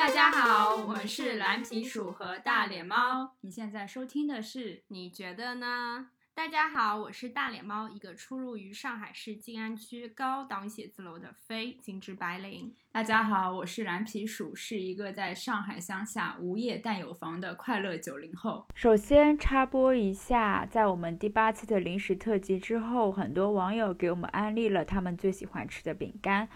大家好，我们是蓝皮鼠和大脸猫。你现在收听的是，你觉得呢？大家好，我是大脸猫，一个出入于上海市静安区高档写字楼的非精致白领。大家好，我是蓝皮鼠，是一个在上海乡下无业但有房的快乐九零后。首先插播一下，在我们第八期的零食特辑之后，很多网友给我们安利了他们最喜欢吃的饼干。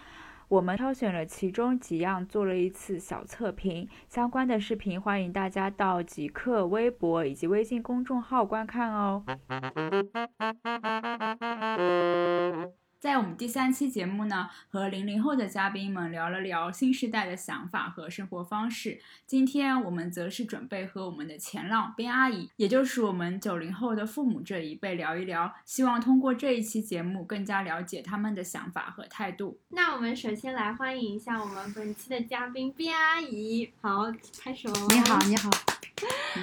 我们挑选了其中几样做了一次小测评，相关的视频欢迎大家到极客微博以及微信公众号观看哦。在我们第三期节目呢，和零零后的嘉宾们聊了聊新时代的想法和生活方式。今天我们则是准备和我们的前浪边阿姨，也就是我们九零后的父母这一辈聊一聊，希望通过这一期节目更加了解他们的想法和态度。那我们首先来欢迎一下我们本期的嘉宾边阿姨，好，拍手。你好，你好。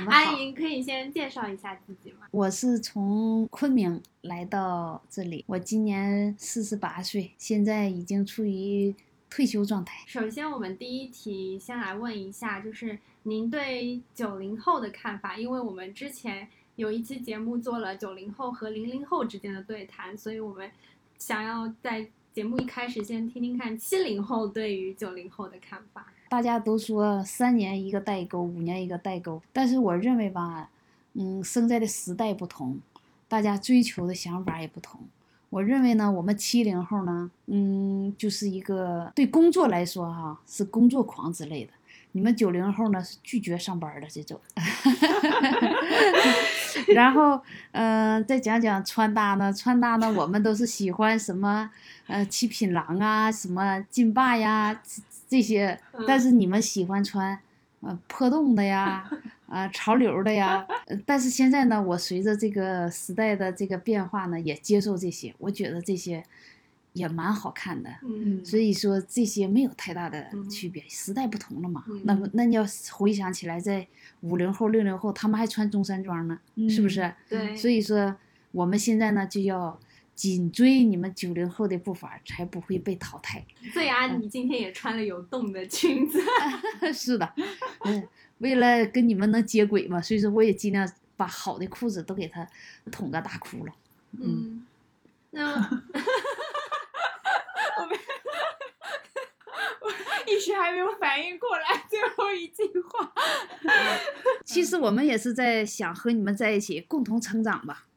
阿姨可以先介绍一下自己吗？我是从昆明来到这里，我今年四十八岁，现在已经处于退休状态。首先，我们第一题先来问一下，就是您对九零后的看法，因为我们之前有一期节目做了九零后和零零后之间的对谈，所以我们想要在节目一开始先听听看七零后对于九零后的看法。大家都说三年一个代沟，五年一个代沟，但是我认为吧，嗯，生在的时代不同，大家追求的想法也不同。我认为呢，我们七零后呢，嗯，就是一个对工作来说哈，是工作狂之类的。你们九零后呢，是拒绝上班的这种。然后，嗯，再讲讲穿搭呢，穿搭呢，我们都是喜欢什么，呃，七品郎啊，什么劲霸呀。这些，但是你们喜欢穿，呃，破洞的呀，啊，潮流的呀。但是现在呢，我随着这个时代的这个变化呢，也接受这些。我觉得这些也蛮好看的。嗯。所以说这些没有太大的区别，时代不同了嘛。那么，那你要回想起来，在五零后、六零后，他们还穿中山装呢，是不是？对。所以说，我们现在呢，就要。紧追你们九零后的步伐，才不会被淘汰。对啊，你今天也穿了有洞的裙子。是的，嗯，为了跟你们能接轨嘛，所以说我也尽量把好的裤子都给他捅个大窟窿。嗯，那我 们我一时还没有反应过来最后一句话。其实我们也是在想和你们在一起共同成长吧。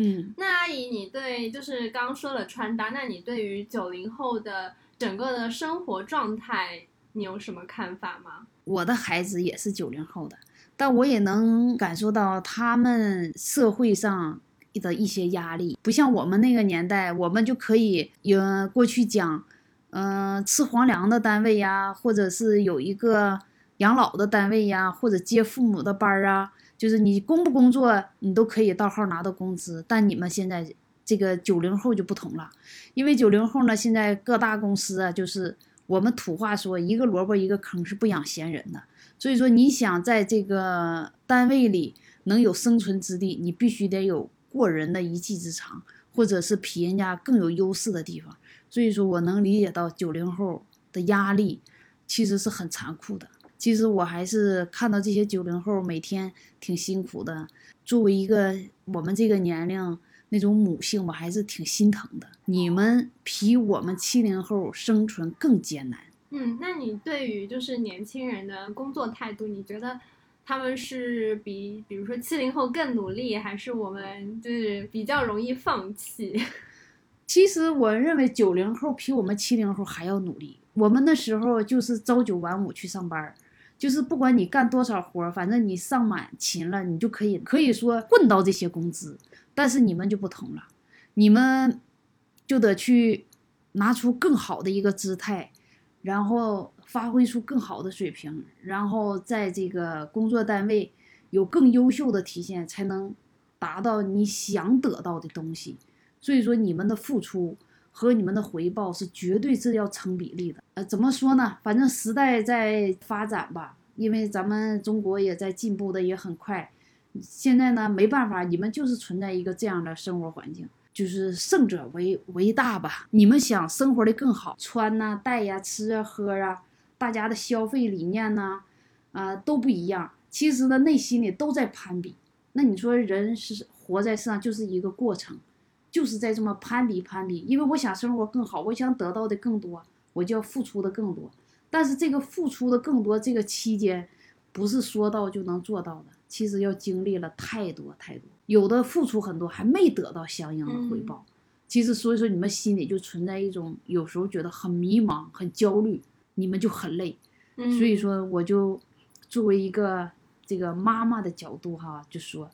嗯嗯，那阿姨，你对就是刚说了穿搭，那你对于九零后的整个的生活状态，你有什么看法吗？我的孩子也是九零后的，但我也能感受到他们社会上的一些压力，不像我们那个年代，我们就可以有过去讲，嗯，吃皇粮的单位呀，或者是有一个养老的单位呀，或者接父母的班儿啊。就是你工不工作，你都可以到号拿到工资。但你们现在这个九零后就不同了，因为九零后呢，现在各大公司啊，就是我们土话说，一个萝卜一个坑，是不养闲人的。所以说，你想在这个单位里能有生存之地，你必须得有过人的一技之长，或者是比人家更有优势的地方。所以说我能理解到九零后的压力，其实是很残酷的。其实我还是看到这些九零后每天挺辛苦的，作为一个我们这个年龄那种母性，我还是挺心疼的。你们比我们七零后生存更艰难。嗯，那你对于就是年轻人的工作态度，你觉得他们是比比如说七零后更努力，还是我们就是比较容易放弃？其实我认为九零后比我们七零后还要努力。我们那时候就是朝九晚五去上班。就是不管你干多少活儿，反正你上满勤了，你就可以可以说混到这些工资。但是你们就不同了，你们就得去拿出更好的一个姿态，然后发挥出更好的水平，然后在这个工作单位有更优秀的体现，才能达到你想得到的东西。所以说，你们的付出。和你们的回报是绝对是要成比例的。呃，怎么说呢？反正时代在发展吧，因为咱们中国也在进步的也很快。现在呢，没办法，你们就是存在一个这样的生活环境，就是胜者为为大吧。你们想生活的更好，穿呐、戴呀、吃啊、喝啊，大家的消费理念呢，啊、都不一样。其实呢，内心里都在攀比。那你说人是活在世上就是一个过程，就是在这么攀比攀比。因为我想生活更好，我想得到的更多，我就要付出的更多。但是这个付出的更多，这个期间不是说到就能做到的，其实要经历了太多太多，有的付出很多还没得到相应的回报。其实所以说你们心里就存在一种有时候觉得很迷茫、很焦虑，你们就很累。嗯所以说我就作为一个这个妈妈的角度哈，就说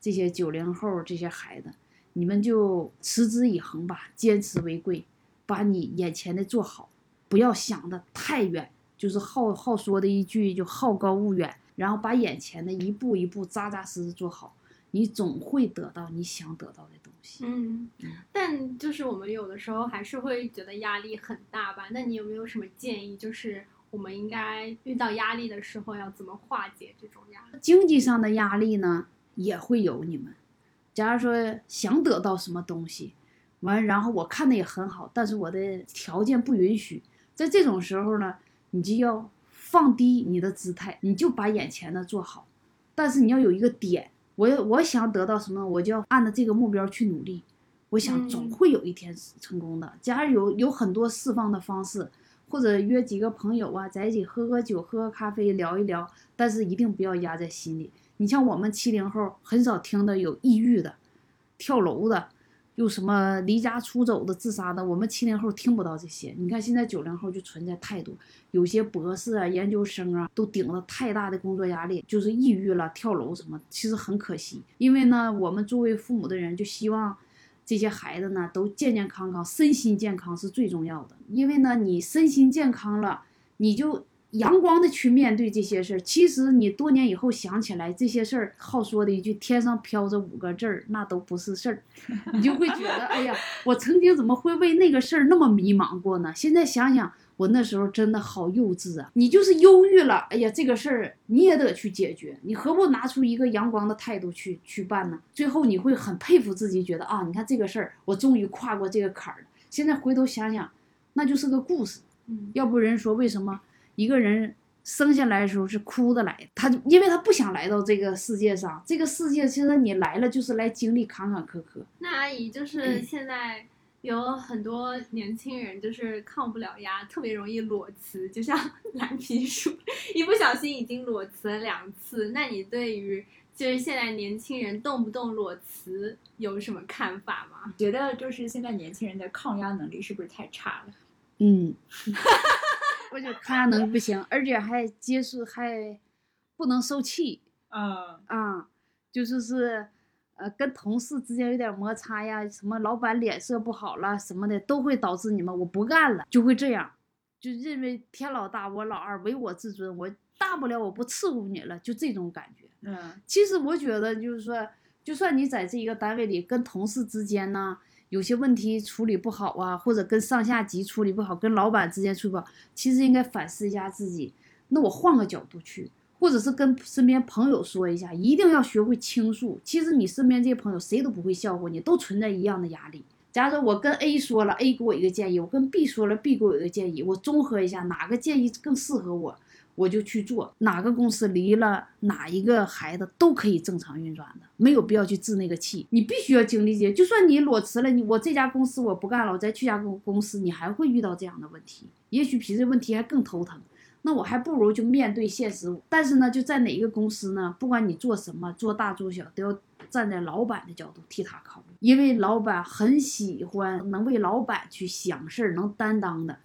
这些九零后这些孩子，你们就持之以恒吧，坚持为贵，把你眼前的做好，不要想的太远，就是好好说的一句就好高骛远，然后把眼前的一步一步扎扎实实做好，你总会得到你想得到的东西。嗯，但就是我们有的时候还是会觉得压力很大吧？那你有没有什么建议？就是我们应该遇到压力的时候要怎么化解这种压力？经济上的压力呢也会有你们。假如说想得到什么东西，完，然后我看的也很好，但是我的条件不允许，在这种时候呢，你就要放低你的姿态，你就把眼前的做好，但是你要有一个点，我要我想得到什么，我就要按照这个目标去努力。我想嗯总会有一天是成功的。假如有有很多释放的方式，或者约几个朋友啊，在一起喝喝酒、喝喝咖啡、聊一聊，但是一定不要压在心里。你像我们七零后，很少听到有抑郁的、跳楼的，又什么离家出走的、自杀的，我们七零后听不到这些。你看现在九零后就存在太多，有些博士啊、研究生啊，都顶着太大的工作压力，就是抑郁了、跳楼什么，其实很可惜。因为呢，我们作为父母的人，就希望这些孩子呢都健健康康，身心健康是最重要的。因为呢，你身心健康了，你就阳光的去面对这些事儿。其实你多年以后想起来这些事儿，好说的一句“天上飘着五个字儿”，那都不是事儿，你就会觉得，哎呀，我曾经怎么会为那个事儿那么迷茫过呢？现在想想，我那时候真的好幼稚啊！你就是忧郁了，哎呀，这个事儿你也得去解决，你何不拿出一个阳光的态度去去办呢？最后你会很佩服自己，觉得啊，你看这个事儿，我终于跨过这个坎儿了。现在回头想想，那就是个故事。嗯要不人说为什么一个人生下来的时候是哭的来的？他就因为他不想来到这个世界上，这个世界其实你来了就是来经历坎坎坷坷。那阿姨就是现在有很多年轻人就是抗不了压，特别容易裸辞，就像 蓝皮书，一不小心已经裸辞了两次。那你对于就是现在年轻人动不动裸辞有什么看法吗？觉得就是现在年轻人的抗压能力是不是太差了？嗯，我觉得抗压能力不行，而且还接触还不能受气嗯，啊，就是是呃跟同事之间有点摩擦呀，什么老板脸色不好了什么的，都会导致你们我不干了，就会这样，就认为天老大我老二，唯我自尊，我大不了我不伺候你了，就这种感觉。嗯，其实我觉得就是说，就算你在这一个单位里跟同事之间呢，有些问题处理不好啊，或者跟上下级处理不好，跟老板之间处理不好，其实应该反思一下自己。那我换个角度去，或者是跟身边朋友说一下，一定要学会倾诉。其实你身边这些朋友谁都不会笑话你，都存在一样的压力。假如说我跟 A 说了，A 给我一个建议，我跟 B 说了，B 给我一个建议，我综合一下哪个建议更适合我，我就去做。哪个公司离了哪一个孩子都可以正常运转的，没有必要去置那个气。你必须要经历这些，就算你裸辞了，你我这家公司我不干了，我再去家公公司，你还会遇到这样的问题，也许比这问题还更头疼。那我还不如就面对现实。但是呢，就在哪一个公司呢？不管你做什么，做大做小，都要站在老板的角度替他考虑，因为老板很喜欢能为老板去想事儿、能担当的。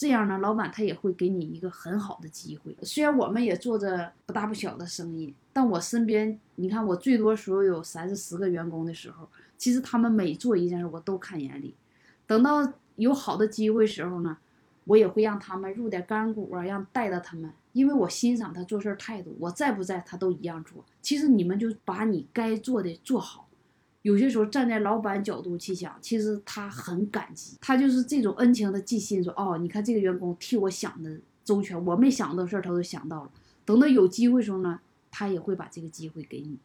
这样呢，老板他也会给你一个很好的机会。虽然我们也做着不大不小的生意，但我身边，你看我最多时候有三四十个员工的时候，其实他们每做一件事我都看眼里。等到有好的机会时候呢，我也会让他们入点干股啊，让带着他们，因为我欣赏他做事态度，我在不在他都一样做。其实你们就把你该做的做好。有些时候站在老板角度去想，其实他很感激，他就是这种恩情的寄信，说哦，你看这个员工替我想的周全，我没想到的事儿他都想到了。等到有机会时候呢，他也会把这个机会给你。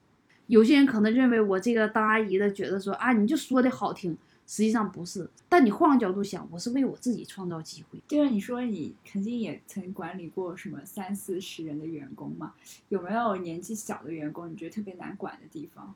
有些人可能认为我这个当阿姨的，觉得说啊，你就说的好听，实际上不是。但你换个角度想，我是为我自己创造机会。就是你说你曾经也曾管理过什么三四十人的员工嘛？有没有年纪小的员工你觉得特别难管的地方？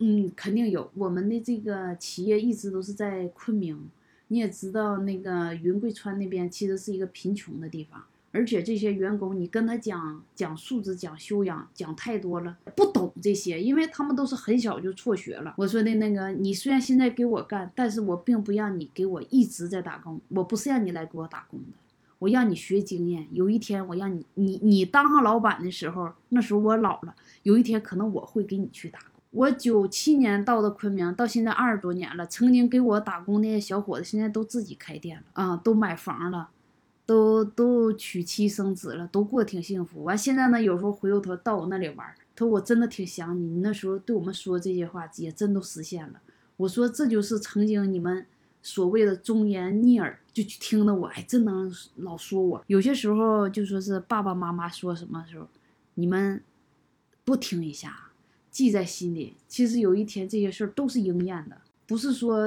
嗯，肯定有。我们的这个企业一直都是在昆明，你也知道，那个云贵川那边其实是一个贫穷的地方，而且这些员工，你跟他讲讲素质、讲修养，讲太多了，不懂这些，因为他们都是很小就辍学了。我说的那个，你虽然现在给我干，但是我并不让你给我一直在打工，我不是让你来给我打工的，我让你学经验。有一天我让你，你你当上老板的时候，那时候我老了，有一天可能我会给你去打工。我九七年到的昆明，到现在二十多年了。曾经给我打工那些小伙子，现在都自己开店了啊，都买房了，都都娶妻生子了，都过得挺幸福。完现在呢，有时候回过头到我那里玩，他说我真的挺想你。你那时候对我们说这些话，也真都实现了。我说这就是曾经你们所谓的忠言逆耳，就听的我，还真能老说我。有些时候就说是爸爸妈妈说什么时候，你们不听一下。记在心里，其实有一天这些事儿都是应验的，不是说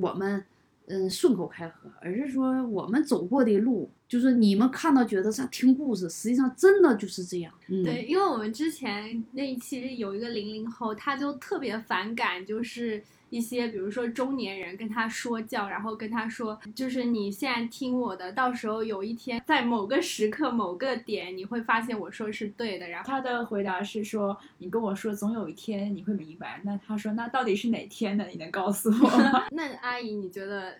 我们嗯顺口开河，而是说我们走过的路，就是你们看到觉得在听故事，实际上真的就是这样。对，因为我们之前那一期有一个零零后，他就特别反感，就是。一些比如说中年人跟他说教，然后跟他说，就是你现在听我的，到时候有一天在某个时刻某个点，你会发现我说是对的。然后他的回答是说，你跟我说总有一天你会明白。那他说，那到底是哪天呢？你能告诉我吗？那阿姨，你觉得？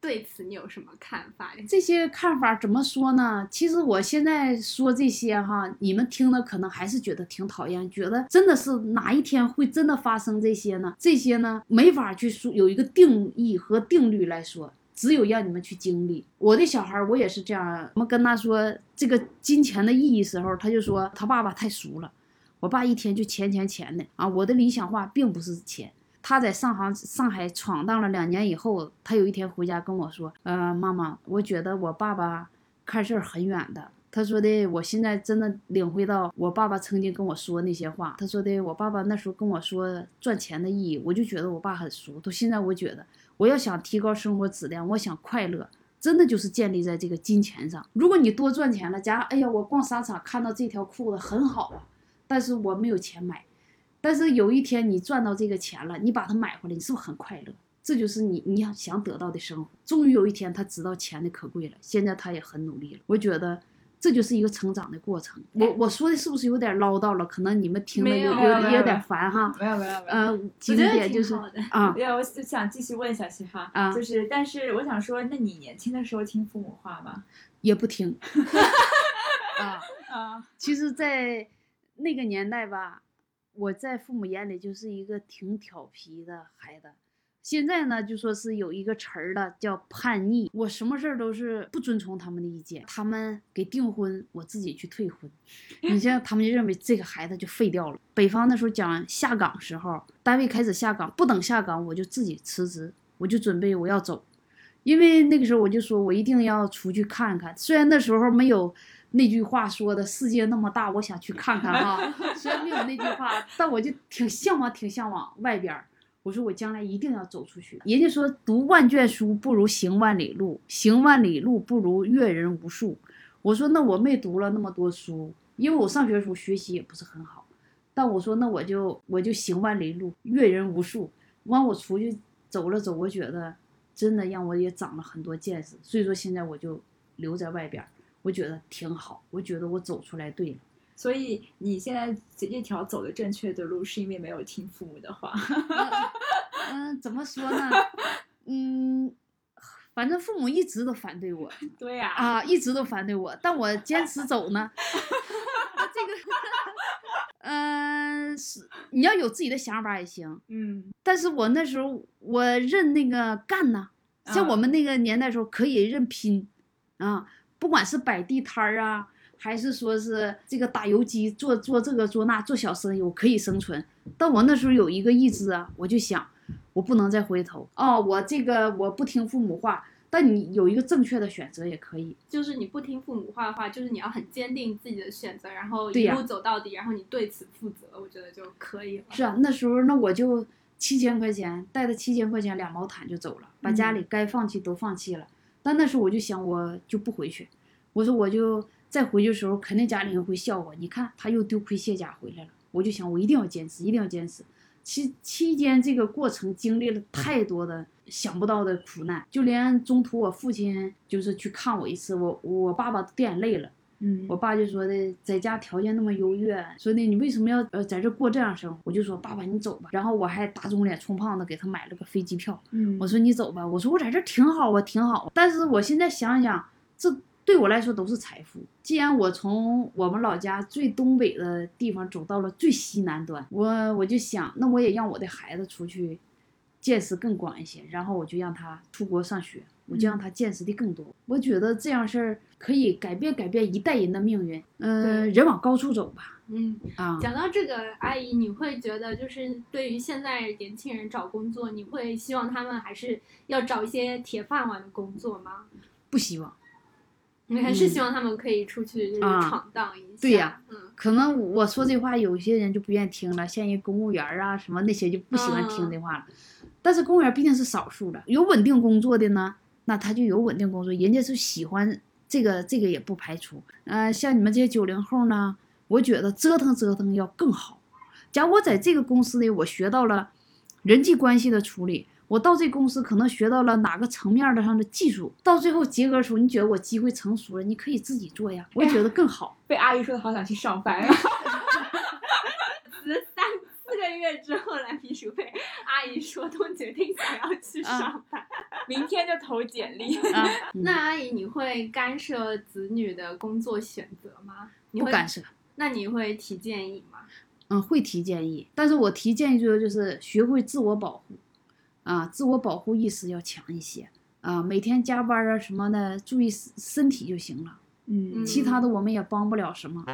对此你有什么看法？这些看法怎么说呢？其实我现在说这些哈，你们听了可能还是觉得挺讨厌，觉得真的是哪一天会真的发生这些呢？这些呢没法去说有一个定义和定律来说，只有让你们去经历。我的小孩我也是这样，我们跟他说这个金钱的意义时候，他就说他爸爸太俗了，我爸一天就钱钱钱的啊。我的理想化并不是钱。他在上海上海闯荡了两年以后，他有一天回家跟我说：“呃，妈妈，我觉得我爸爸看事儿很远的。”他说的，我现在真的领会到我爸爸曾经跟我说那些话。他说的，我爸爸那时候跟我说赚钱的意义，我就觉得我爸很俗。到现在，我觉得我要想提高生活质量，我想快乐，真的就是建立在这个金钱上。如果你多赚钱了，假如哎呀，我逛商场看到这条裤子很好啊，但是我没有钱买。但是有一天你赚到这个钱了，你把它买回来，你是不是很快乐？这就是你你要想得到的生活。终于有一天他知道钱的可贵了，现在他也很努力了。我觉得这就是一个成长的过程。我我说的是不是有点唠叨了？可能你们听的有有有点烦哈。没有没有没有。呃，几点就是啊。对，我就想继续问下去哈，啊，就是但是我想说，那你年轻的时候听父母话吗？也不听。啊啊，其实，在那个年代吧。我在父母眼里就是一个挺调皮的孩子，现在呢就说是有一个词儿了，叫叛逆。我什么事儿都是不遵从他们的意见，他们给订婚，我自己去退婚。你像他们就认为这个孩子就废掉了。北方那时候讲下岗时候，单位开始下岗，不等下岗我就自己辞职，我就准备我要走，因为那个时候我就说我一定要出去看看，虽然那时候没有。那句话说的世界那么大，我想去看看哈。虽然没有那句话，但我就挺向往，挺向往外边。我说我将来一定要走出去。人家说读万卷书不如行万里路，行万里路不如阅人无数。我说那我没读了那么多书，因为我上学时候学习也不是很好。但我说那我就我就行万里路，阅人无数。完我出去走了走，我觉得真的让我也长了很多见识。所以说现在我就留在外边。我觉得挺好，我觉得我走出来对了，所以你现在这条走的正确的路，是因为没有听父母的话。嗯，怎么说呢？嗯，反正父母一直都反对我。对呀。啊，一直都反对我，但我坚持走呢。这个，嗯，是你要有自己的想法也行。嗯。但是我那时候我认那个干呢，像我们那个年代时候可以认拼，啊。不管是摆地摊儿啊，还是说是这个打游击、做做这个做那、做小生意，我可以生存。但我那时候有一个意志啊，我就想，我不能再回头哦。我这个我不听父母话，但你有一个正确的选择也可以。就是你不听父母话的话，就是你要很坚定自己的选择，然后一路走到底，然后你对此负责，我觉得就可以了。是啊，那时候那我就七千块钱，带着七千块钱俩毛毯就走了，把家里该放弃都放弃了。但那时候我就想，我就不回去。我说我就再回去的时候，肯定家里人会笑我。你看他又丢盔卸甲回来了。我就想，我一定要坚持，一定要坚持。期期间这个过程经历了太多的想不到的苦难，就连中途我父亲就是去看我一次，我我爸爸掉眼泪了。嗯，我爸就说的，在家条件那么优越，说的你为什么要呃在这过这样生活？我就说爸爸你走吧，然后我还打肿脸充胖子给他买了个飞机票。嗯，我说你走吧，我说我在这挺好啊，挺好。但是我现在想想，这对我来说都是财富。既然我从我们老家最东北的地方走到了最西南端，我我就想，那我也让我的孩子出去见识更广一些，然后我就让他出国上学。我就让他见识的更多。我觉得这样事儿可以改变改变一代人的命运。嗯，人往高处走吧。嗯啊，讲到这个，阿姨，你会觉得就是对于现在年轻人找工作，你会希望他们还是要找一些铁饭碗的工作吗？不希望。你还是希望他们可以出去就是闯荡一下。对呀，嗯，可能我说这话有些人就不愿意听了，像人公务员啊什么那些就不喜欢听这话了。但是公务员毕竟是少数的，有稳定工作的呢。那他就有稳定工作，人家是喜欢这个，这个也不排除。呃，像你们这些九零后呢，我觉得折腾折腾要更好。假如我在这个公司里，我学到了人际关系的处理，我到这公司可能学到了哪个层面的上的技术，到最后结合出，你觉得我机会成熟了，你可以自己做呀，我觉得更好。被阿姨说的好想去上班啊！三四个月之后来批书被，阿姨说都决定想要去上班。明天就投简历。那阿姨，你会干涉子女的工作选择吗？不干涉。那你会提建议吗？嗯，会提建议，但是我提建议就是就是学会自我保护，啊，自我保护意识要强一些啊，每天加班啊什么的，注意身体就行了。嗯，其他的我们也帮不了什么。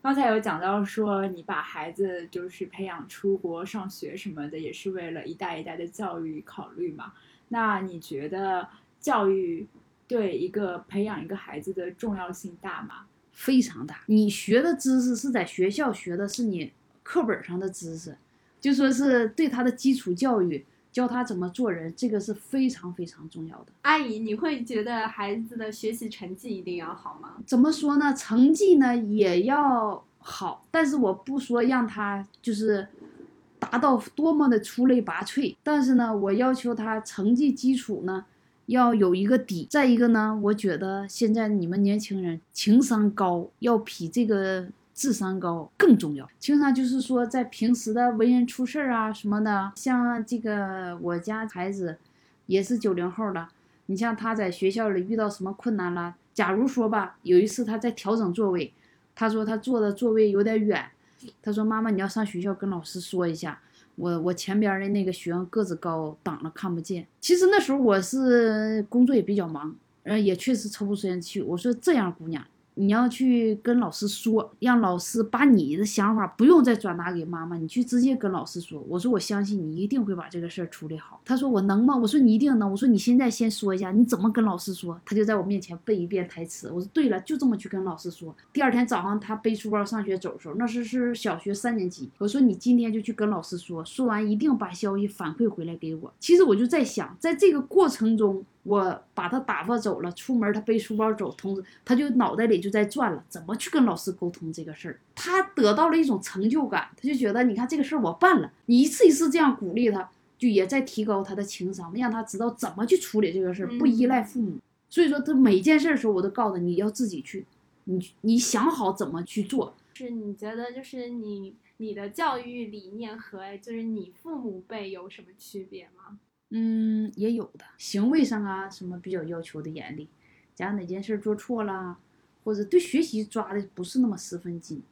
刚才有讲到说，你把孩子就是培养出国上学什么的，也是为了一代一代的教育考虑嘛？那你觉得教育对一个培养一个孩子的重要性大吗？非常大。你学的知识是在学校学的，是你课本上的知识，就说是对他的基础教育。教他怎么做人，这个是非常非常重要的。阿姨，你会觉得孩子的学习成绩一定要好吗？怎么说呢？成绩呢也要好，但是我不说让他就是达到多么的出类拔萃，但是呢，我要求他成绩基础呢要有一个底。再一个呢，我觉得现在你们年轻人情商高，要比这个。智商高更重要，经常就是说，在平时的为人处事啊什么的，像这个我家孩子，也是九零后的，你像他在学校里遇到什么困难了，假如说吧，有一次他在调整座位，他说他坐的座位有点远，他说妈妈你要上学校跟老师说一下，我我前边的那个学生个子高挡了看不见。其实那时候我是工作也比较忙，嗯也确实抽不出时间去。我说这样姑娘。你要去跟老师说，让老师把你的想法不用再转达给妈妈，你去直接跟老师说。我说我相信你一定会把这个事儿处理好。他说我能吗？我说你一定能。我说你现在先说一下你怎么跟老师说。他就在我面前背一遍台词。我说对了，就这么去跟老师说。第二天早上他背书包上学走的时候，那是是小学三年级。我说你今天就去跟老师说，说完一定把消息反馈回来给我。其实我就在想，在这个过程中。我把他打发走了，出门他背书包走，同时他就脑袋里就在转了，怎么去跟老师沟通这个事儿？他得到了一种成就感，他就觉得你看这个事儿我办了，你一次一次这样鼓励他，就也在提高他的情商，让他知道怎么去处理这个事儿，不依赖父母。所以说他每件事儿时候，我都告诉他你要自己去，你你想好怎么去做。是你觉得就是你你的教育理念和就是你父母辈有什么区别吗？嗯，也有的，行为上啊，什么比较要求的严厉，假如哪件事做错了，或者对学习抓的不是那么十分紧，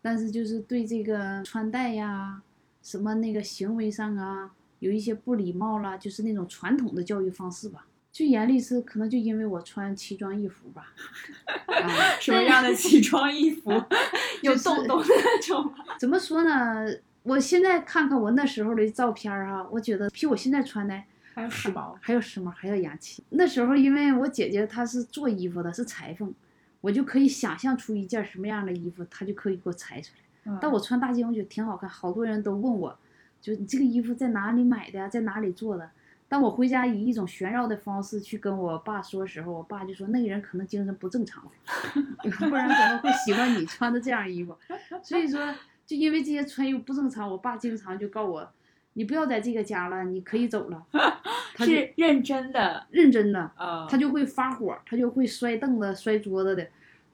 但是就是对这个穿戴呀，什么那个行为上啊，有一些不礼貌啦，就是那种传统的教育方式吧。最严厉是可能就因为我穿奇装异服吧。啊什么样的奇装异服？有洞 洞的那种？怎么说呢？我现在看看我那时候的照片儿哈，我觉得比我现在穿的还要时髦，还要时髦，还要洋气。那时候因为我姐姐她是做衣服的，是裁缝，我就可以想象出一件什么样的衣服，她就可以给我裁出来。嗯但我穿大街我觉得挺好看，好多人都问我，就你这个衣服在哪里买的呀，在哪里做的？但我回家以一种炫耀的方式去跟我爸说的时候，我爸就说那个人可能精神不正常，不然怎么会喜欢你穿的这样衣服？所以说，就因为这些穿衣服不正常，我爸经常就告我，你不要在这个家了，你可以走了。他是认真的，认真的，呃，他就会发火，他就会摔凳子、摔桌子的，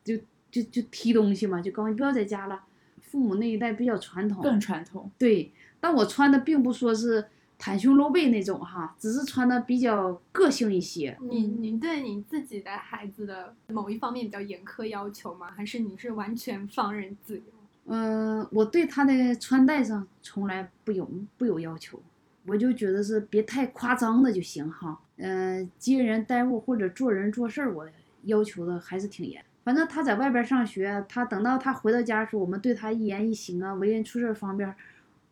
就就就踢东西嘛，就告诉你不要在家了。父母那一代比较传统，更传统，对，但我穿的并不说是袒胸露背那种哈，只是穿的比较个性一些。你你对你自己的孩子的某一方面比较严苛要求吗？还是你是完全放任自由？嗯、我对他的穿戴上从来不有不有要求，我就觉得是别太夸张的就行哈。嗯、接人待物或者做人做事儿，我要求的还是挺严。反正他在外边上学，他等到他回到家的时候，我们对他一言一行啊、为人处事方面，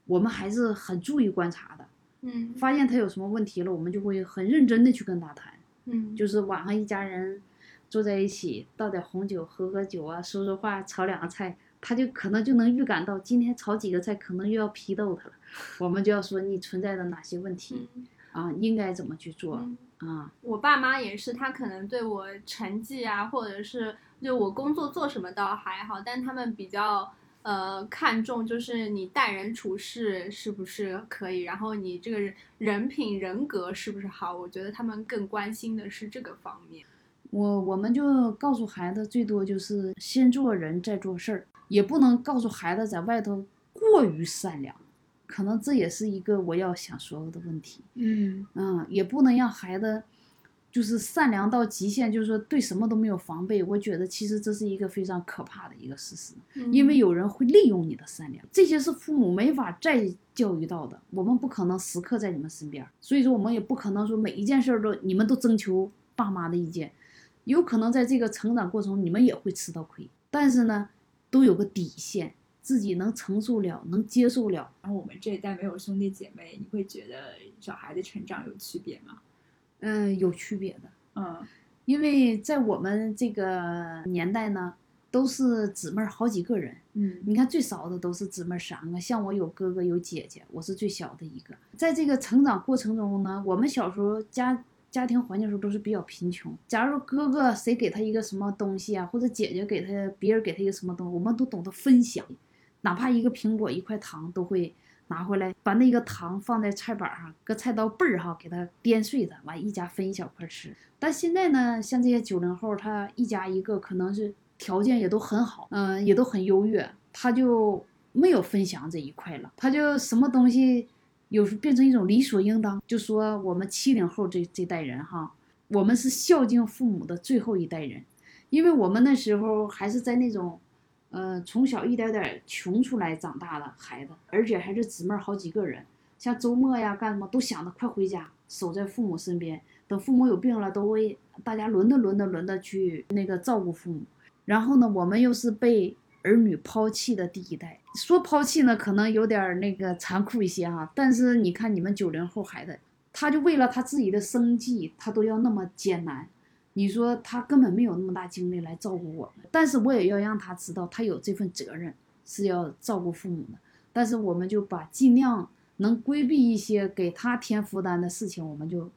我们还是很注意观察的。嗯发现他有什么问题了，我们就会很认真的去跟他谈。嗯，就是晚上一家人坐在一起，倒点红酒，喝喝酒啊，说说话，炒两个菜，他就可能就能预感到今天炒几个菜可能又要批斗他了，我们就要说你存在的哪些问题嗯啊，应该怎么去做嗯啊？我爸妈也是，他可能对我成绩啊，或者是就我工作做什么倒还好，但他们比较呃看重就是你待人处事是不是可以，然后你这个人人品人格是不是好，我觉得他们更关心的是这个方面。我我们就告诉孩子，最多就是先做人再做事儿，也不能告诉孩子在外头过于善良，可能这也是一个我要想说的问题。嗯嗯，也不能让孩子就是善良到极限，就是说对什么都没有防备。我觉得其实这是一个非常可怕的一个事实，因为有人会利用你的善良，这些是父母没法再教育到的。我们不可能时刻在你们身边，所以说我们也不可能说每一件事儿都你们都征求爸妈的意见，有可能在这个成长过程你们也会吃到亏，但是呢，都有个底线，自己能承受了，能接受了。然后我们这一代没有兄弟姐妹，你会觉得小孩的成长有区别吗？嗯，有区别的。嗯因为在我们这个年代呢，都是姊妹儿好几个人。嗯你看最少的都是姊妹儿三个，像我有哥哥有姐姐，我是最小的一个。在这个成长过程中呢，我们小时候家家庭环境时候都是比较贫穷。假如哥哥谁给他一个什么东西啊，或者姐姐给他别人给他一个什么东西，我们都懂得分享，哪怕一个苹果一块糖都会拿回来，把那个糖放在菜板上，搁菜刀背儿哈给它颠碎它，完一家分一小块吃。但现在呢，像这些九零后，他一家一个，可能是条件也都很好，嗯、也都很优越，他就没有分享这一块了，他就什么东西有时变成一种理所应当。就说我们七零后这这代人哈，我们是孝敬父母的最后一代人，因为我们那时候还是在那种。呃，从小一点点穷出来长大的孩子，而且还是姊妹好几个人，像周末呀干什么都想着快回家，守在父母身边。等父母有病了，都会大家轮着轮着轮着去那个照顾父母。然后呢，我们又是被儿女抛弃的第一代。说抛弃呢，可能有点儿那个残酷一些哈。但是你看你们九零后孩子，他就为了他自己的生计，他都要那么艰难。你说他根本没有那么大精力来照顾我们，但是我也要让他知道，他有这份责任是要照顾父母的。但是我们就把尽量能规避一些给他添负担的事情，我们就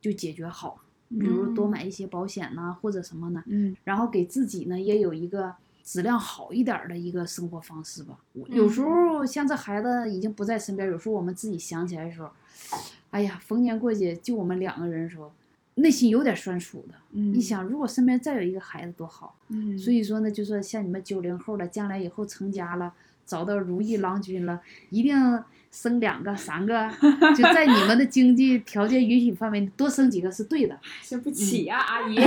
就解决好，比如多买一些保险呐、或者什么呢，嗯然后给自己呢也有一个质量好一点儿的一个生活方式吧。我有时候像这孩子已经不在身边，有时候我们自己想起来的时候，哎呀，逢年过节就我们两个人的时候，内心有点酸楚的。嗯一想，如果身边再有一个孩子多好。嗯，所以说呢，就说像你们九零后的，将来以后成家了，找到如意郎君了，一定生两个、三个，就在你们的经济条件允许范围内，多生几个是对的，生不起呀、阿姨，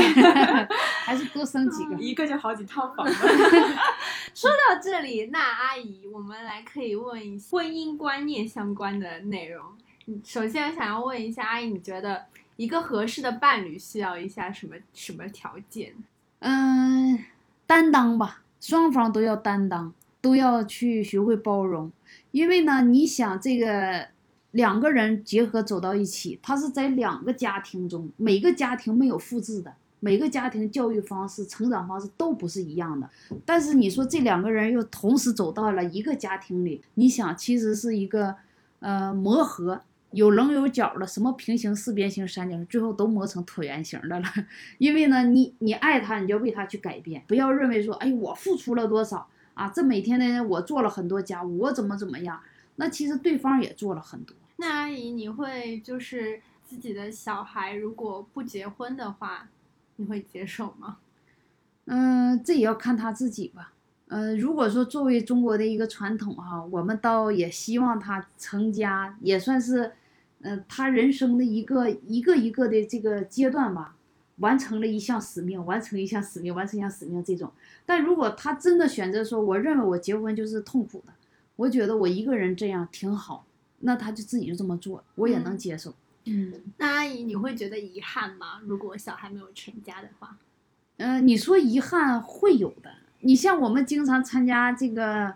还是多生几个。一个就好几套房了。说到这里，那阿姨，我们来可以问一下婚姻观念相关的内容。嗯首先想要问一下阿姨，你觉得一个合适的伴侣需要一下什么什么条件？嗯，担当吧，双方都要担当，都要去学会包容。因为呢，你想这个两个人结合走到一起，他是在两个家庭中，每个家庭没有复制的，每个家庭教育方式、成长方式都不是一样的。但是你说这两个人又同时走到了一个家庭里，你想，其实是一个呃磨合，有棱有角的，什么平行四边形、三角形，最后都磨成椭圆形的了。因为呢，你你爱他，你就为他去改变，不要认为说，哎，我付出了多少啊，这每天呢，我做了很多家务，我怎么怎么样。那其实对方也做了很多。那阿姨，你会就是自己的小孩如果不结婚的话，你会接受吗？嗯，这也要看他自己吧。嗯，如果说作为中国的一个传统哈，我们倒也希望他成家，也算是，嗯，他人生的一个一个一个的这个阶段吧，完成了一项使命，完成一项使命，完成一项使命这种。但如果他真的选择说，我认为我结婚就是痛苦的。我觉得我一个人这样挺好，那他就自己就这么做，我也能接受。嗯，那阿姨，你会觉得遗憾吗？如果小孩没有成家的话？嗯，你说遗憾会有的。你像我们经常参加这个，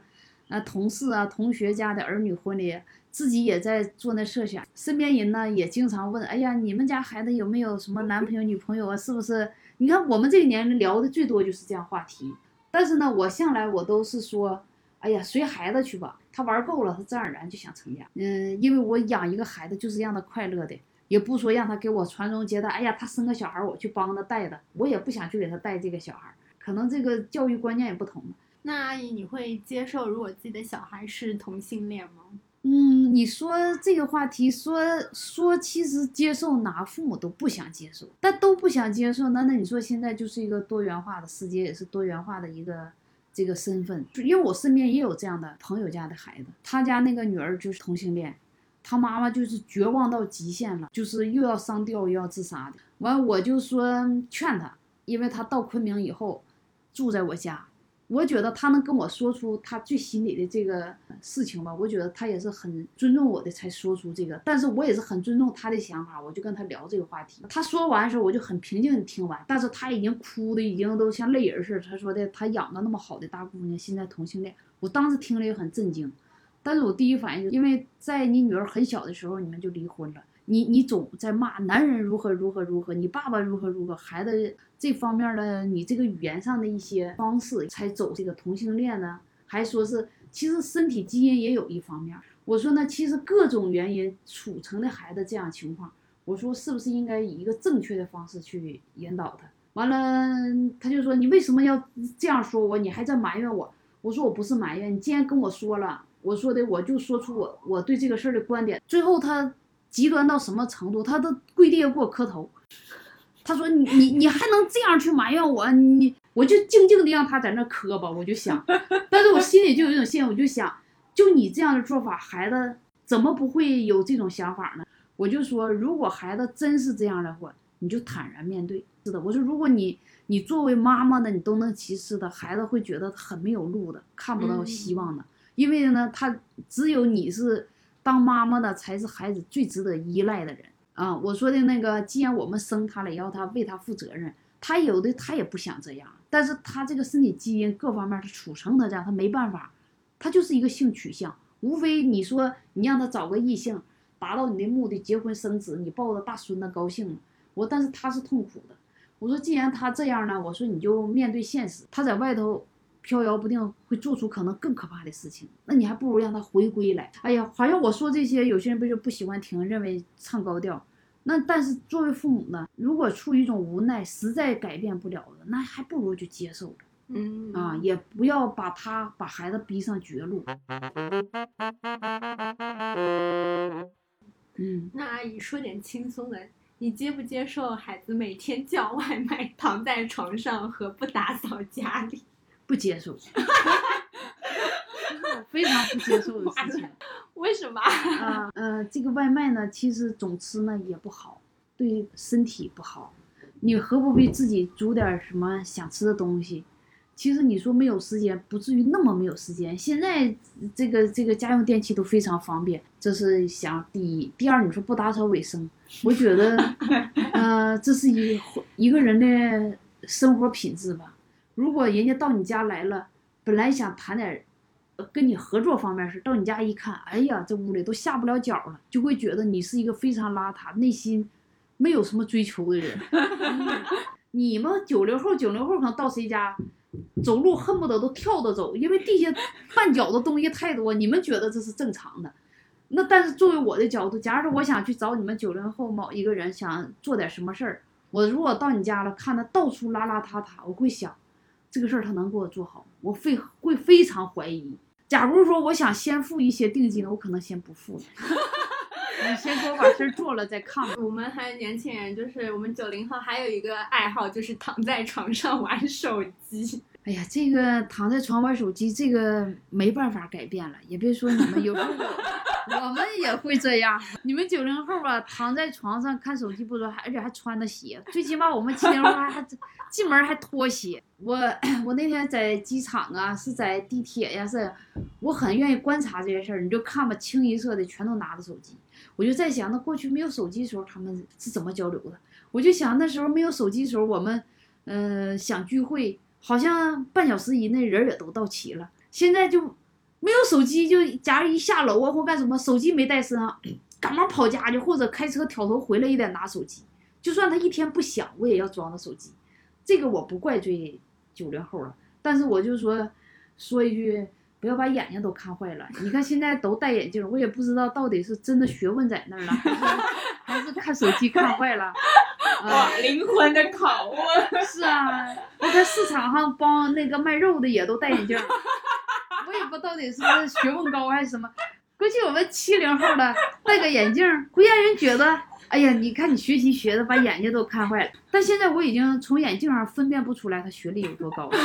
呃，同事啊、同学家的儿女婚礼，自己也在做那设想。身边人呢也经常问：“哎呀，你们家孩子有没有什么男朋友、女朋友啊？是不是？”你看我们这个年龄聊的最多就是这样话题。但是呢，我向来我都是说。哎呀，随孩子去吧，他玩够了，他自然而然就想成家。嗯，因为我养一个孩子就是让他快乐的，也不说让他给我传宗接代。哎呀，他生个小孩，我去帮他带的，我也不想去给他带这个小孩。可能这个教育观念也不同。那阿姨，你会接受如果自己的小孩是同性恋吗？嗯，你说这个话题，说说其实接受哪父母都不想接受，但都不想接受。那那你说现在就是一个多元化的世界，也是多元化的一个。这个身份，因为我身边也有这样的朋友家的孩子，他家那个女儿就是同性恋，他妈妈就是绝望到极限了，就是又要上吊又要自杀的。完，我就说劝他，因为他到昆明以后住在我家。我觉得他能跟我说出他最心里的这个事情吧，我觉得他也是很尊重我的才说出这个，但是我也是很尊重他的想法，我就跟他聊这个话题。他说完的时候，我就很平静的听完，但是他已经哭的已经都像泪人似的。他说的他养的那么好的大姑娘，现在同性恋，我当时听了也很震惊，但是我第一反应就因为在你女儿很小的时候你们就离婚了。你你总在骂男人如何如何如何，你爸爸如何如何，孩子这方面的你这个语言上的一些方式才走这个同性恋呢？还说是其实身体基因也有一方面。我说呢，其实各种原因促成的孩子这样情况，我说是不是应该以一个正确的方式去引导他？完了，他就说你为什么要这样说我？你还在埋怨我？我说我不是埋怨你，既然跟我说了，我说的我就说出我我对这个事儿的观点。最后他。极端到什么程度？他都跪地下给我磕头。他说：“你你你还能这样去埋怨我？你我就静静的让他在那磕吧。”我就想，但是我心里就有一种信，我就想，就你这样的做法，孩子怎么不会有这种想法呢？我就说，如果孩子真是这样的话，你就坦然面对。是的，我说，如果你你作为妈妈的，你都能歧视的，孩子会觉得很没有路的，看不到希望的，因为呢，他只有你是。当妈妈的才是孩子最值得依赖的人啊！我说的那个，既然我们生他了，要他为他负责任，他有的他也不想这样，但是他这个身体基因各方面他储成他这样，他没办法，他就是一个性取向，无非你说你让他找个异性，达到你的目的，结婚生子，你抱着大孙子高兴。我但是他是痛苦的。我说既然他这样呢，我说你就面对现实，他在外头。飘摇不定，会做出可能更可怕的事情。那你还不如让他回归来。哎呀，好像我说这些，有些人不就不喜欢听，认为唱高调。那但是作为父母呢，如果出于一种无奈，实在改变不了的，那还不如就接受了。嗯啊，也不要把他把孩子逼上绝路。嗯，那阿姨说点轻松的，你接不接受孩子每天叫外卖，躺在床上和不打扫家里？不接受，非常不接受的事情。为什么？啊，呃，这个外卖呢，其实总吃呢也不好，对身体不好。你何不为自己煮点什么想吃的东西？其实你说没有时间，不至于那么没有时间。现在这个这个家用电器都非常方便，这是想第一。第二，你说不打扫卫生，我觉得，呃，这是一一个人的生活品质吧。如果人家到你家来了，本来想谈点跟你合作方面事，到你家一看，哎呀，这屋里都下不了脚了，就会觉得你是一个非常邋遢、内心没有什么追求的人。你们九零后，九零后可能到谁家，走路恨不得都跳着走，因为地下绊脚的东西太多，你们觉得这是正常的。那但是作为我的角度，假如说我想去找你们九零后某一个人，想做点什么事儿，我如果到你家了，看他到处邋邋遢遢，我会想，这个事儿他能给我做好，我非会非常怀疑。假如说我想先付一些定金，我可能先不付了。你 先给我把事儿做了再看吧。我们还年轻人，就是我们九零后，还有一个爱好就是躺在床上玩手机。哎呀，这个躺在床玩手机，这个没办法改变了。也别说你们，有时候我们也会这样。你们九零后吧，躺在床上看手机不说，还而且还穿着鞋，最起码我们七零后还还进门还脱鞋。我 我那天在机场啊，是在地铁呀，是，我很愿意观察这些事儿。你就看吧，清一色的全都拿着手机。我就在想，那过去没有手机的时候，他们是怎么交流的？我就想那时候没有手机的时候，我们嗯、想聚会。好像半小时以内人也都到齐了，现在就没有手机，就假如一下楼啊或干什么，手机没带身上，赶忙跑家去，或者开车挑头回来也得拿手机。就算他一天不响，我也要装着手机。这个我不怪罪九零后了，但是我就说说一句，不要把眼睛都看坏了。你看现在都戴眼镜，我也不知道到底是真的学问在那儿了，还是看手机看坏了。哇，灵魂的拷问！是啊，我看市场上帮那个卖肉的也都戴眼镜儿，我也不知道到底是学问高还是什么。估计我们七零后的戴个眼镜，会让人觉得，哎呀，你看你学习学的把眼睛都看坏了。但现在我已经从眼镜上分辨不出来他学历有多高了，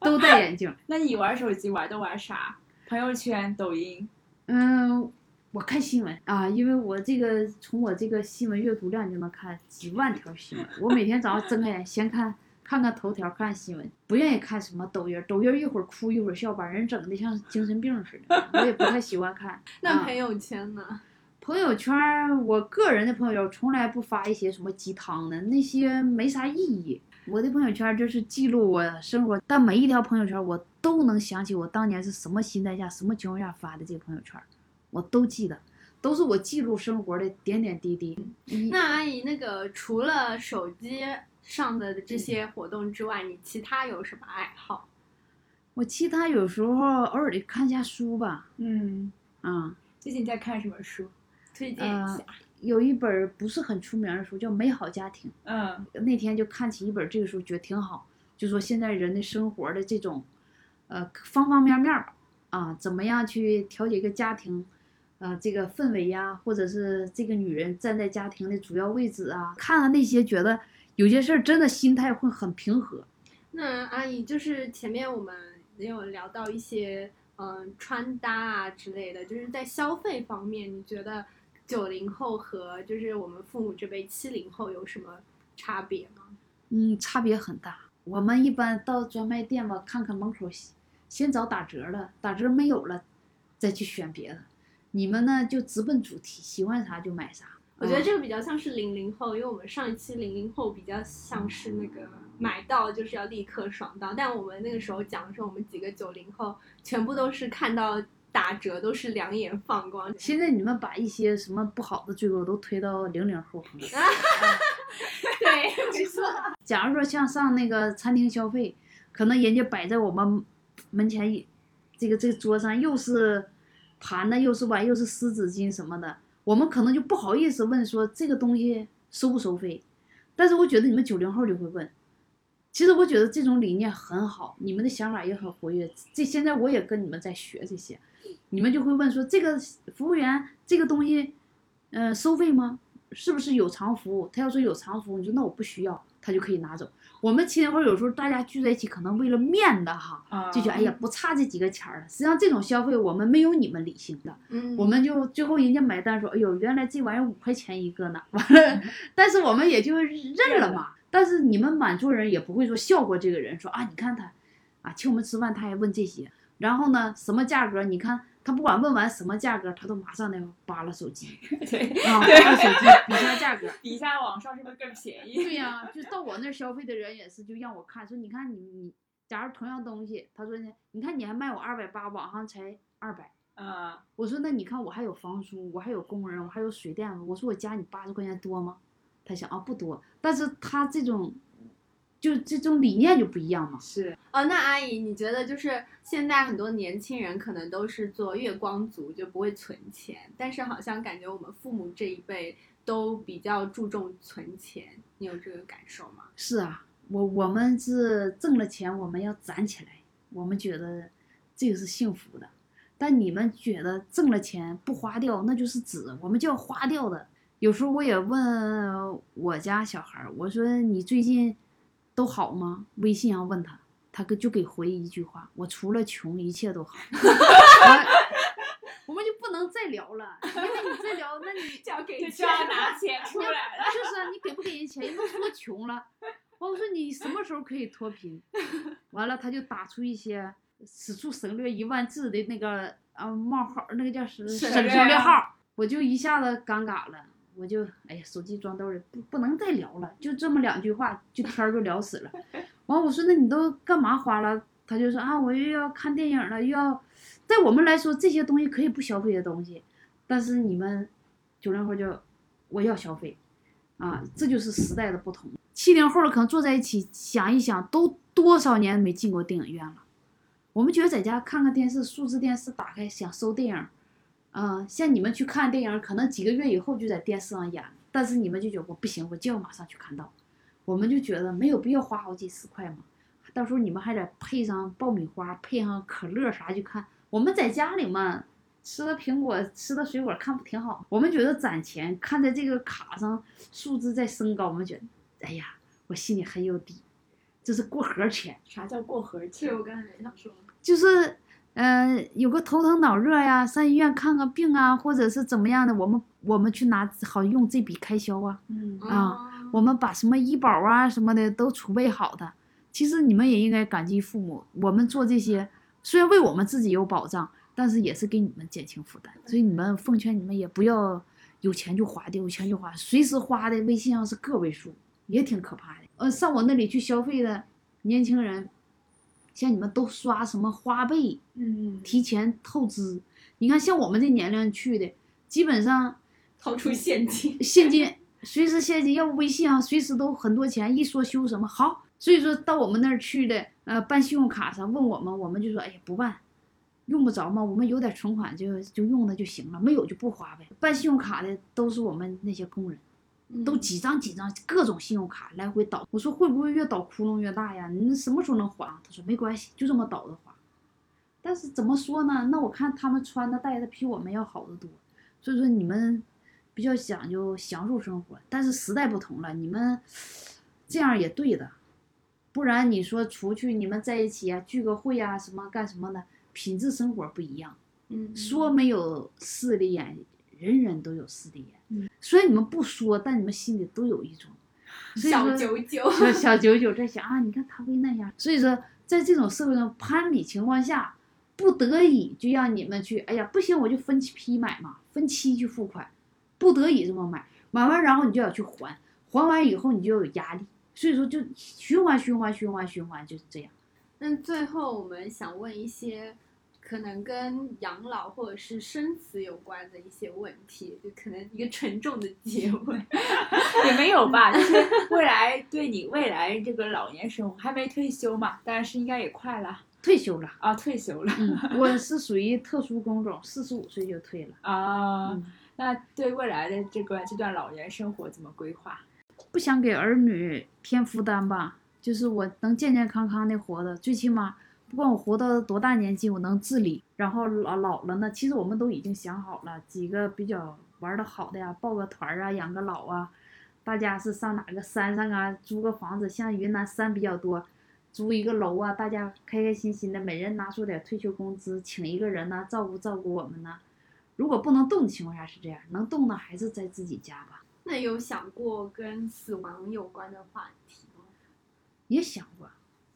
都戴眼镜。那你玩手机玩都玩啥？朋友圈、抖音？嗯，我看新闻啊，因为我这个从我这个新闻阅读量就能看几万条新闻。我每天早上睁开眼先看看看头条，看新闻，不愿意看什么抖音，抖音一会儿哭一会儿笑，把人整的像精神病似的，我也不太喜欢看。啊那朋友圈呢？朋友圈，我个人的朋友圈从来不发一些什么鸡汤的，那些没啥意义。我的朋友圈就是记录我生活，但每一条朋友圈我都能想起我当年是什么心态下、什么情况下发的这个朋友圈，我都记得，都是我记录生活的点点滴滴。那阿姨，那个除了手机上的这些活动之外，你其他有什么爱好？我其他有时候偶尔得看一下书吧，嗯，啊、最近在看什么书？推荐一下。有一本不是很出名的书叫《美好家庭》。嗯那天就看起一本这个书，觉得挺好，就说现在人的生活的这种，呃，方方面面吧，啊，怎么样去调节一个家庭，呃，这个氛围呀，或者是这个女人站在家庭的主要位置啊，看了那些，觉得有些事儿真的心态会很平和。那阿姨，就是前面我们也有聊到一些嗯、穿搭啊之类的，就是在消费方面，你觉得九零后和就是我们父母这辈七零后有什么差别吗？嗯，差别很大。我们一般到专卖店吧，看看门口，先找打折的，打折没有了，再去选别的。你们呢就直奔主题，喜欢啥就买啥。我觉得嗯这个比较像是零零后，因为我们上一期零零后比较像是那个买到就是要立刻爽到，但我们那个时候讲的时候，我们几个九零后全部都是看到打折都是两眼放光。现在你们把一些什么不好的罪过都推到零零后上了。对，没错。假如说像上那个餐厅消费，可能人家摆在我们门前一这个这个桌上，又是盘子，又是碗，又是湿纸巾什么的，我们可能就不好意思问说这个东西收不收费。但是我觉得你们九零后就会问，其实我觉得这种理念很好，你们的想法也很活跃。这现在我也跟你们在学这些，你们就会问说这个服务员这个东西，呃，收费吗？是不是有偿服务？他要说有偿服务，你说那我不需要，他就可以拿走。我们七零后有时候大家聚在一起，可能为了面子哈，啊，就觉得哎呀不差这几个钱儿了。实际上这种消费我们没有你们理性的，嗯，我们就最后人家买单说，哎呦原来这玩意儿五块钱一个呢，完了，但是我们也就认了嘛。但是你们满族人也不会说笑话这个人，说啊你看他，啊请我们吃饭他还问这些，然后呢什么价格？你看他不管问完什么价格，他都马上的扒拉手机 对，啊，扒拉手机比下价格。底下网上是不是更便宜？对呀、就到我那消费的人也是，就让我看说，你看你你，假如同样东西，他说呢，你看你还卖我二百八，网上才二百。啊，我说那你看我还有房租，我还有工人，我还有水电，我说我加你八十块钱多吗？他想啊不多，但是他这种就这种理念就不一样嘛。是哦，那阿姨，你觉得就是现在很多年轻人可能都是做月光族，就不会存钱，但是好像感觉我们父母这一辈都比较注重存钱，你有这个感受吗？是啊，我我们是挣了钱，我们要攒起来，我们觉得这个是幸福的。但你们觉得挣了钱不花掉，那就是纸，我们就要花掉的。有时候我也问我家小孩儿，我说你最近都好吗？微信上问他，他给就给回一句话：我除了穷，一切都好。完 我们就不能再聊了，因为你再聊，那你 就要给就要拿钱出来了。就是啊，你给不给人钱？人都说穷了，我说你什么时候可以脱贫？完了他就打出一些此处省略一万字的那个啊冒号，那个叫什省略号，我就一下子尴尬了。我就哎呀，手机装兜里，不不能再聊了，就这么两句话，就天儿就聊死了。完我说那你都干嘛花了？他就说啊，我又要看电影了，又要，在我们来说这些东西可以不消费的东西，但是你们九零后就我要消费，啊，这就是时代的不同。七零后可能坐在一起想一想，都多少年没进过电影院了。我们觉得在家看看电视，数字电视打开想搜电影，啊、像你们去看电影，可能几个月以后就在电视上演，但是你们就觉得我不行，我就要马上去看到。我们就觉得没有必要花好几十块嘛，到时候你们还得配上爆米花，配上可乐啥去看。我们在家里嘛，吃的苹果，吃的水果，看不挺好？我们觉得攒钱，看在这个卡上数字在升高，我们觉得，哎呀，我心里很有底，这是过河钱。啥叫过河对，钱？我刚才也想说，就是，呃，有个头疼脑热呀，上医院看个病啊，或者是怎么样的，我们我们去拿好用这笔开销啊，嗯啊我们把什么医保啊什么的都储备好的。其实你们也应该感激父母，我们做这些虽然为我们自己有保障，但是也是给你们减轻负担。所以你们奉劝你们也不要有钱就花掉，有钱就花，随时花的微信上是个位数，也挺可怕的。呃，上我那里去消费的年轻人，像你们都刷什么花呗，嗯，提前透支。你看，像我们这年龄去的，基本上掏出现金，现金随时现金，要不微信啊随时都很多钱，一说修什么好。所以说到我们那儿去的，呃，办信用卡上问我们，我们就说，哎呀，不办，用不着嘛，我们有点存款就就用了就行了，没有就不花呗。办信用卡的都是我们那些工人。都几张几张各种信用卡来回倒。我说会不会越倒窟窿越大呀？你什么时候能还？他说没关系，就这么倒着还。但是怎么说呢？那我看他们穿的戴的比我们要好得多，所以说你们比较讲究享受生活，但是时代不同了，你们这样也对的，不然你说出去你们在一起啊，聚个会啊，什么干什么的，品质生活不一样。嗯，说没有势利眼，人人都有势利眼。嗯，虽然你们不说，但你们心里都有一种。小九九，小小九九在想啊，你看他会那样。所以说，在这种社会上攀比情况下，不得已就让你们去，哎呀，不行我就分批买嘛，分期去付款，不得已这么买，买完然后你就要去还，还完以后你就有压力，所以说就循环循环循环循环就是这样。那最后我们想问一些可能跟养老或者是生死有关的一些问题，就可能一个沉重的结尾。也没有吧，就是 未来对你未来这个老年生活还没退休嘛，但是应该也快了退休了，啊，退休了嗯，我是属于特殊工种，四十五岁就退了。啊。嗯那对未来的这个这段老年生活怎么规划？不想给儿女添负担吧，就是我能健健康康的活着，最起码不管我活到多大年纪，我能自理。然后老老了呢，其实我们都已经想好了，几个比较玩的好的呀，报个团啊，养个老啊，大家是上哪个山上啊，租个房子，像云南山比较多，租一个楼啊，大家开开心心的，每人拿出点退休工资，请一个人呢、照顾照顾我们呢。如果不能动的情况下是这样，能动的还是在自己家吧。那有想过跟死亡有关的话题吗？也想过，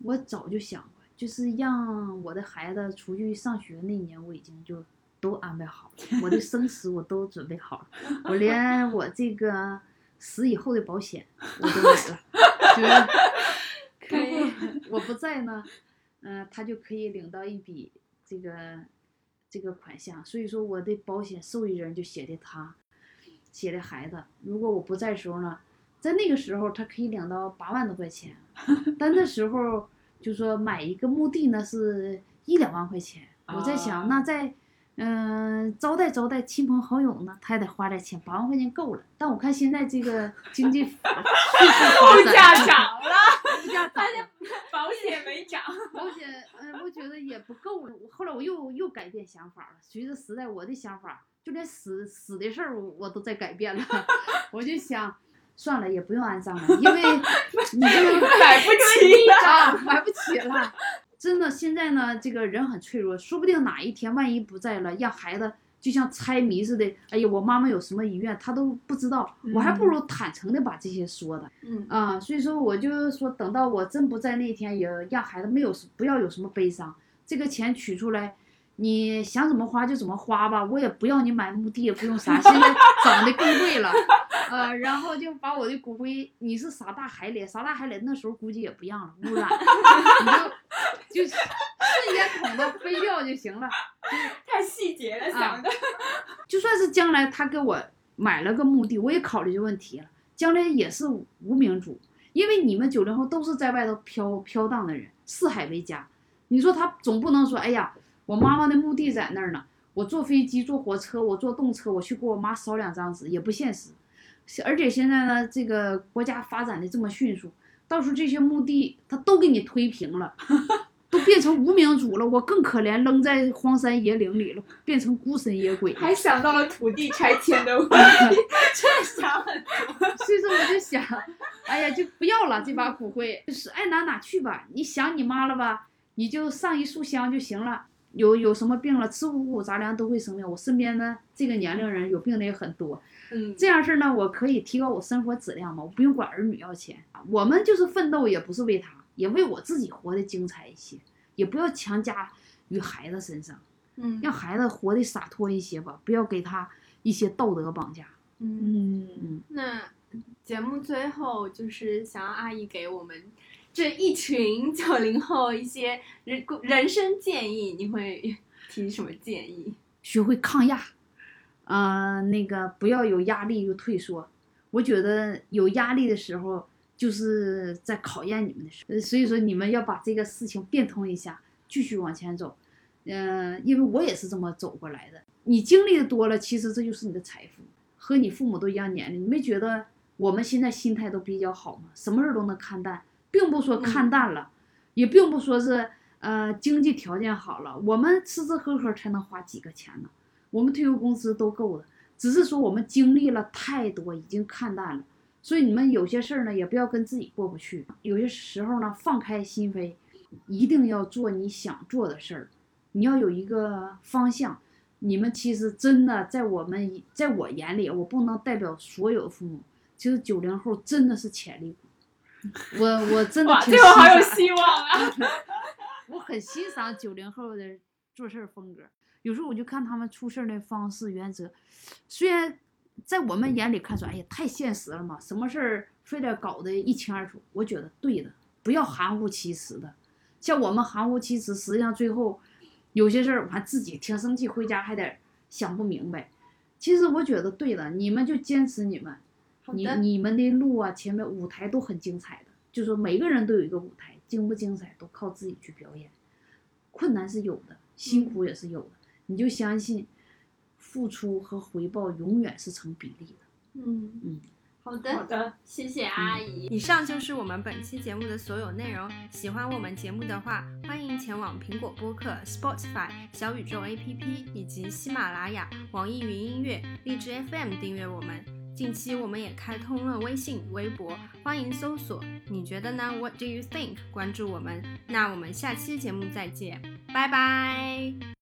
我早就想过，就是让我的孩子出去上学那年，我已经就都安排好了，我的生死我都准备好了，我连我这个死以后的保险我都买了，就是可以。我不在呢，嗯、他就可以领到一笔这个这个款项，所以说我的保险受益人就写的他，写的孩子，如果我不在的时候呢，在那个时候他可以领到八万多块钱，但那时候就说买一个墓地呢是一两万块钱。我在想，啊那在嗯、招待招待亲朋好友呢，他也得花点钱，八万块钱够了。但我看现在这个经济 物价涨了，物价涨了。保险没涨。保险，嗯，我觉得也不够了。后来我又又改变想法了，随着时代，我的想法就连死死的事我都在改变了。我就想，算了，也不用安葬了，因为你这个 买不起了。啊，买不起了。真的，现在呢，这个人很脆弱，说不定哪一天万一不在了，让孩子就像猜谜似的。哎呀，我妈妈有什么遗愿，他都不知道，我还不如坦诚的把这些说的。嗯啊，所以说我就说，等到我真不在那天，也让孩子没有不要有什么悲伤。这个钱取出来，你想怎么花就怎么花吧，我也不要你买墓地，也不用啥，现在涨得更贵了。呃，然后就把我的骨灰，你是撒大海里，撒大海里那时候估计也不让了，污染，你就就瞬间捅到飞掉就行了。太细节了，想的。就算是将来他给我买了个墓地，我也考虑这问题了，将来也是无名主，因为你们九零后都是在外头飘飘荡的人，四海为家。你说他总不能说，哎呀，我妈妈的墓地在那儿呢，我坐飞机、坐火车、我坐动车，我去给我妈烧两张纸，也不现实。而且现在呢，这个国家发展的这么迅速，到时候这些墓地他都给你推平了。都变成无名主了，我更可怜，扔在荒山野岭里了，变成孤身野鬼。还想到了土地拆迁的问题，这想很多。所以说我就想，哎呀，就不要了这把骨灰，就是爱哪哪去吧。你想你妈了吧，你就上一束香就行了。有有什么病了，吃五谷杂粮都会生病。我身边呢，这个年龄人有病的也很多。嗯，这样事儿呢，我可以提高我生活质量嘛，我不用管儿女要钱。我们就是奋斗，也不是为他，也为我自己活得精彩一些，也不要强加于孩子身上，嗯让孩子活得洒脱一些吧，不要给他一些道德绑架。嗯。嗯，那节目最后就是想让阿姨给我们这一群九零后一些人人生建议，你会提什么建议？学会抗压，啊、那个不要有压力就退缩。我觉得有压力的时候，就是在考验你们的时候，所以说你们要把这个事情变通一下，继续往前走。嗯、因为我也是这么走过来的。你经历的多了，其实这就是你的财富，和你父母都一样年龄。你没觉得我们现在心态都比较好吗？什么事都能看淡，并不说看淡了，也并不说是呃经济条件好了，我们吃吃喝喝才能花几个钱呢？我们退休工资都够了，只是说我们经历了太多，已经看淡了。所以你们有些事儿呢，也不要跟自己过不去。有些时候呢，放开心扉，一定要做你想做的事儿。你要有一个方向。你们其实真的在我们在我眼里，我不能代表所有父母。其实九零后真的是潜力股，我我真的哇，挺最后好有希望啊！我很欣赏九零后的做事风格。有时候我就看他们处事的方式、原则，虽然在我们眼里看出，哎呀，太现实了嘛，什么事儿非得搞得一清二楚。我觉得对的，不要含糊其辞的。像我们含糊其辞，实际上最后有些事儿完自己挺生气，回家还得想不明白。其实我觉得对的，你们就坚持你们，你，你们的路啊，前面舞台都很精彩的，就说每个人都有一个舞台，精不精彩都靠自己去表演。困难是有的，辛苦也是有的，你就相信付出和回报永远是成比例的。嗯嗯，好的，好的，谢谢阿姨。以上就是我们本期节目的所有内容。喜欢我们节目的话，欢迎前往苹果播客、Spotify、小宇宙 APP 以及喜马拉雅、网易云音乐、荔枝 FM 订阅我们。近期我们也开通了微信、微博，欢迎搜索“你觉得呢？What do you think？” 关注我们。那我们下期节目再见，拜拜。